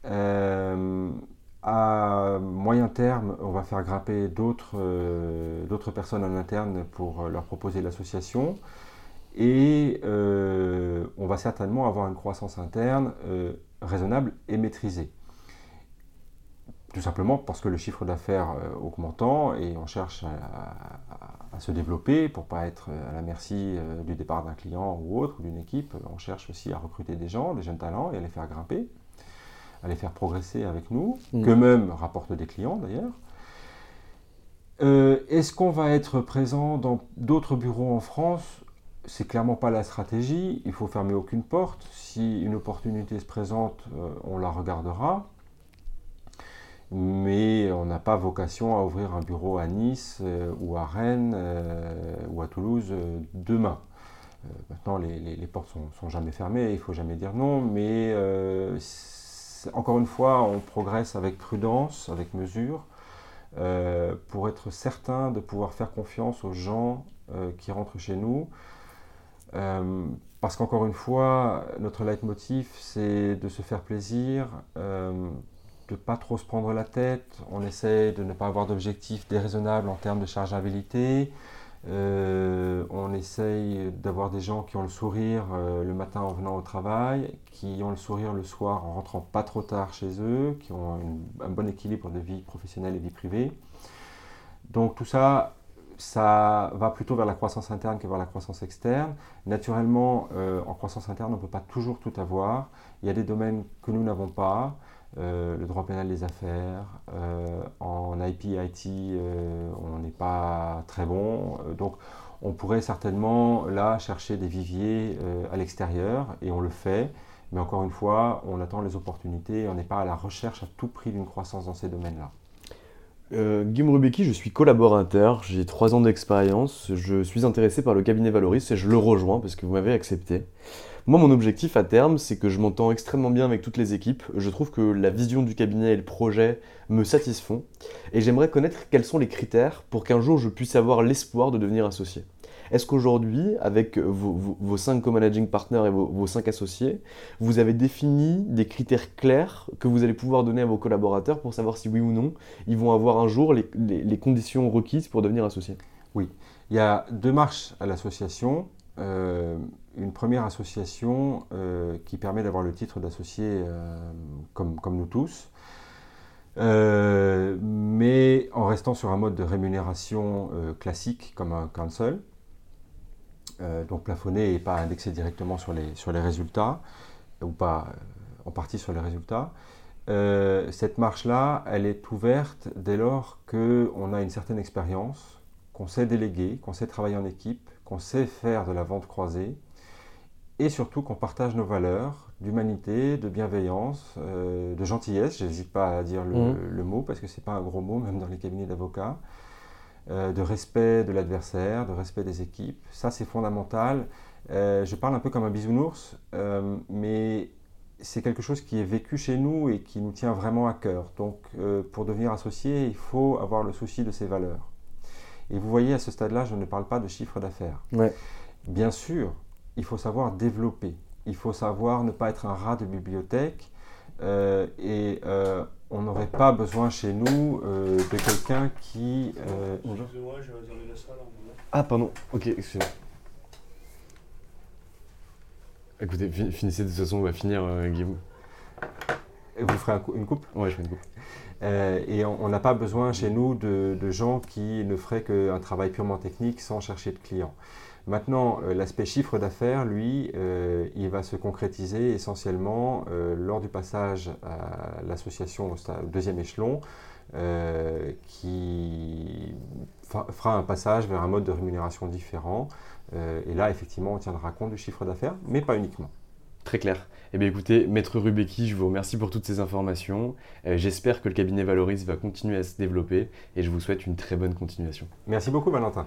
Euh, à moyen terme, on va faire grimper d'autres personnes en interne pour leur proposer l'association. Et on va certainement avoir une croissance interne raisonnable et maîtrisée. Tout simplement parce que le chiffre d'affaires euh, augmentant et on cherche à, se développer pour pas être à la merci euh, du départ d'un client ou autre, ou d'une équipe. On cherche aussi à recruter des gens, des jeunes talents et à les faire grimper, à les faire progresser avec nous, mmh. qu'eux-mêmes rapportent des clients d'ailleurs. Euh, est-ce qu'on va être présent dans d'autres bureaux en France C'est clairement pas la stratégie. Il faut fermer aucune porte. Si une opportunité se présente, on la regardera mais on n'a pas vocation à ouvrir un bureau à Nice euh, ou à Rennes euh, ou à Toulouse euh, demain. maintenant, les, portes sont, sont, jamais fermées, il faut jamais dire non, mais encore une fois, on progresse avec prudence, avec mesure, pour être certain de pouvoir faire confiance aux gens qui rentrent chez nous. Parce qu'encore une fois, notre leitmotiv, c'est de se faire plaisir, de ne pas trop se prendre la tête, on essaie de ne pas avoir d'objectifs déraisonnables en termes de chargeabilité, euh, on essaye d'avoir des gens qui ont le sourire euh, le matin en venant au travail, qui ont le sourire le soir en rentrant pas trop tard chez eux, qui ont un bon équilibre de vie professionnelle et vie privée. Donc tout ça, ça va plutôt vers la croissance interne que vers la croissance externe. Naturellement, euh, en croissance interne, on ne peut pas toujours tout avoir. Il y a des domaines que nous n'avons pas. Euh, le droit pénal des affaires. Euh, en IP, IT, euh, on n'est pas très bon. donc, on pourrait certainement là chercher des viviers à l'extérieur et on le fait. Mais encore une fois, on attend les opportunités on n'est pas à la recherche à tout prix d'une croissance dans ces domaines-là. Euh, Guillaume je suis collaborateur, j'ai trois ans d'expérience, je suis intéressé par le cabinet Valoris et je le rejoins parce que vous m'avez accepté. Moi, mon objectif à terme, c'est que je m'entends extrêmement bien avec toutes les équipes. Je trouve que la vision du cabinet et le projet me satisfont. Et j'aimerais connaître quels sont les critères pour qu'un jour je puisse avoir l'espoir de devenir associé. Est-ce qu'aujourd'hui, avec vos, cinq co-managing partners et vos, cinq associés, vous avez défini des critères clairs que vous allez pouvoir donner à vos collaborateurs pour savoir si oui ou non ils vont avoir un jour les, conditions requises pour devenir associés? Oui, il y a deux marches à l'association. Euh, une première association euh, qui permet d'avoir le titre d'associé euh, comme, nous tous, mais en restant sur un mode de rémunération classique comme un council. Donc plafonné et pas indexé directement sur les, sur les résultats, ou pas en partie sur les résultats. cette marche-là, elle est ouverte dès lors qu'on a une certaine expérience, qu'on sait déléguer, qu'on sait travailler en équipe, qu'on sait faire de la vente croisée, et surtout qu'on partage nos valeurs d'humanité, de bienveillance, euh, de gentillesse, je n'hésite pas à dire le, mmh. mot parce que ce n'est pas un gros mot même dans les cabinets d'avocats, euh, de respect de l'adversaire, de respect des équipes, ça c'est fondamental. Euh, je parle un peu comme un bisounours, mais c'est quelque chose qui est vécu chez nous et qui nous tient vraiment à cœur. Donc pour devenir associé, il faut avoir le souci de ses valeurs. Et vous voyez, à ce stade-là, je ne parle pas de chiffre d'affaires. Bien sûr, il faut savoir développer. Il faut savoir ne pas être un rat de bibliothèque. Euh, et euh, on n'aurait pas besoin chez nous euh, de quelqu'un qui. Excusez-moi, la salle. Ah, pardon. Ok, excusez-moi. Écoutez, finissez de toute façon, on va finir, Guillaume. Vous ferez une coupe? Ouais, je fais une coupe. et on n'a pas besoin chez nous de, de gens qui ne feraient qu'un travail purement technique sans chercher de clients. Maintenant, euh, l'aspect chiffre d'affaires, lui, euh, il va se concrétiser essentiellement euh, lors du passage à l'association au, deuxième échelon, qui fera un passage vers un mode de rémunération différent. et là, effectivement, on tiendra compte du chiffre d'affaires, mais pas uniquement. Très clair. Eh bien écoutez, Maître Rubecki, je vous remercie pour toutes ces informations. J'espère que le cabinet Valoris va continuer à se développer et je vous souhaite une très bonne continuation. Merci beaucoup Valentin.